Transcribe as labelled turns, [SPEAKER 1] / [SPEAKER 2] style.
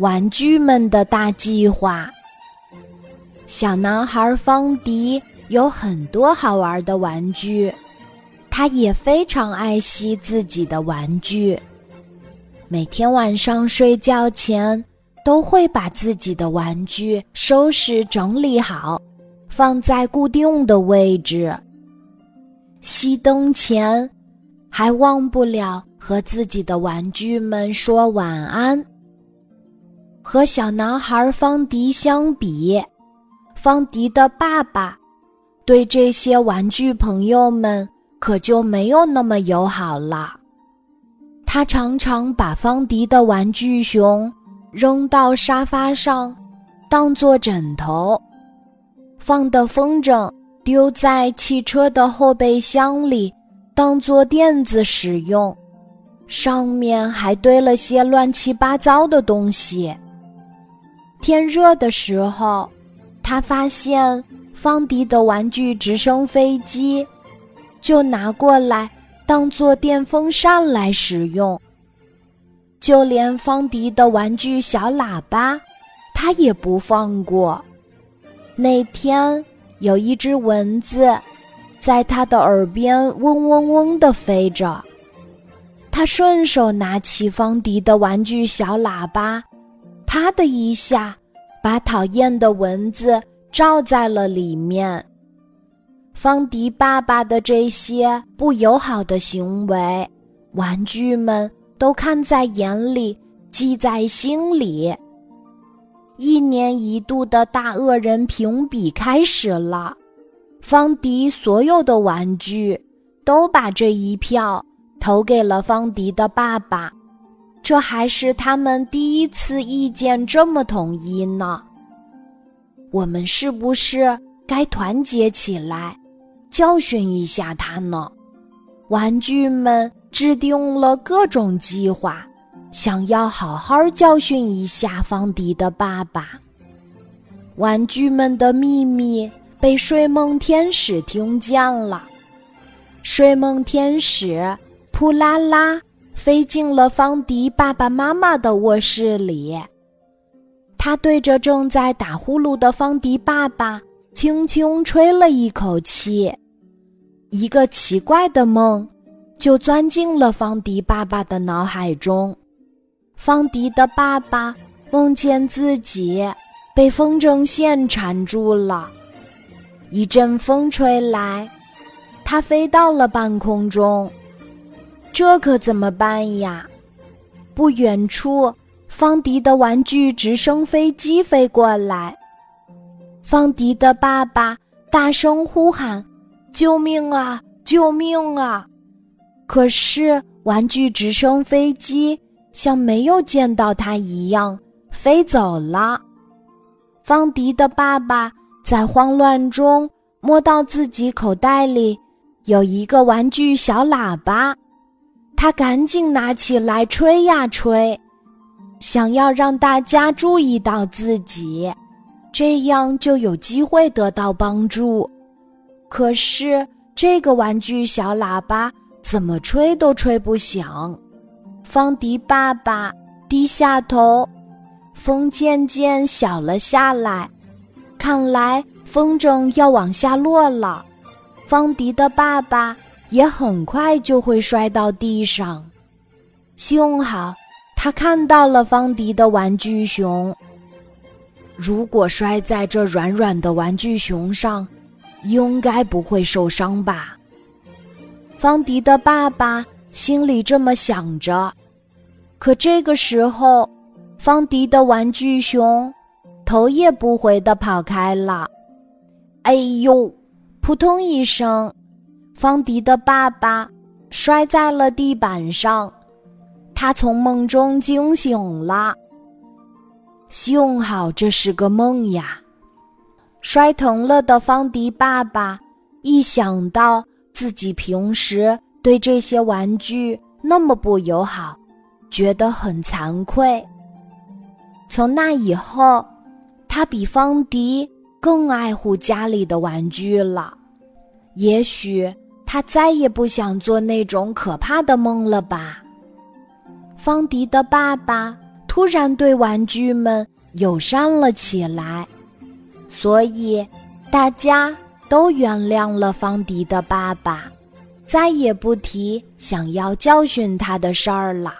[SPEAKER 1] 玩具们的大计划。小男孩方迪有很多好玩的玩具，他也非常爱惜自己的玩具。每天晚上睡觉前，都会把自己的玩具收拾整理好，放在固定的位置。熄灯前，还忘不了和自己的玩具们说晚安。和小男孩方迪相比，方迪的爸爸对这些玩具朋友们可就没有那么友好了。他常常把方迪的玩具熊扔到沙发上，当做枕头；放的风筝丢在汽车的后备箱里，当做垫子使用。上面还堆了些乱七八糟的东西。天热的时候，他发现方迪的玩具直升飞机，就拿过来当做电风扇来使用。就连方迪的玩具小喇叭，他也不放过。那天有一只蚊子，在他的耳边嗡嗡嗡地飞着，他顺手拿起方迪的玩具小喇叭。啪的一下，把讨厌的蚊子罩在了里面。方迪爸爸的这些不友好的行为，玩具们都看在眼里，记在心里。一年一度的大恶人评比开始了，方迪所有的玩具都把这一票投给了方迪的爸爸。这还是他们第一次意见这么统一呢。我们是不是该团结起来，教训一下他呢？玩具们制定了各种计划，想要好好教训一下方迪的爸爸。玩具们的秘密被睡梦天使听见了，睡梦天使扑啦啦。飞进了方迪爸爸妈妈的卧室里，他对着正在打呼噜的方迪爸爸轻轻吹了一口气，一个奇怪的梦就钻进了方迪爸爸的脑海中。方迪的爸爸梦见自己被风筝线缠住了，一阵风吹来，他飞到了半空中。这可怎么办呀？不远处，方迪的玩具直升飞机飞过来。方迪的爸爸大声呼喊：“救命啊！救命啊！”可是玩具直升飞机像没有见到他一样飞走了。方迪的爸爸在慌乱中摸到自己口袋里有一个玩具小喇叭。他赶紧拿起来吹呀吹，想要让大家注意到自己，这样就有机会得到帮助。可是这个玩具小喇叭怎么吹都吹不响。方迪爸爸低下头，风渐渐小了下来，看来风筝要往下落了。方迪的爸爸。也很快就会摔到地上，幸好他看到了方迪的玩具熊。如果摔在这软软的玩具熊上，应该不会受伤吧？方迪的爸爸心里这么想着。可这个时候，方迪的玩具熊头也不回的跑开了。哎呦！扑通一声。方迪的爸爸摔在了地板上，他从梦中惊醒了。幸好这是个梦呀！摔疼了的方迪爸爸一想到自己平时对这些玩具那么不友好，觉得很惭愧。从那以后，他比方迪更爱护家里的玩具了。也许。他再也不想做那种可怕的梦了吧？方迪的爸爸突然对玩具们友善了起来，所以大家都原谅了方迪的爸爸，再也不提想要教训他的事儿了。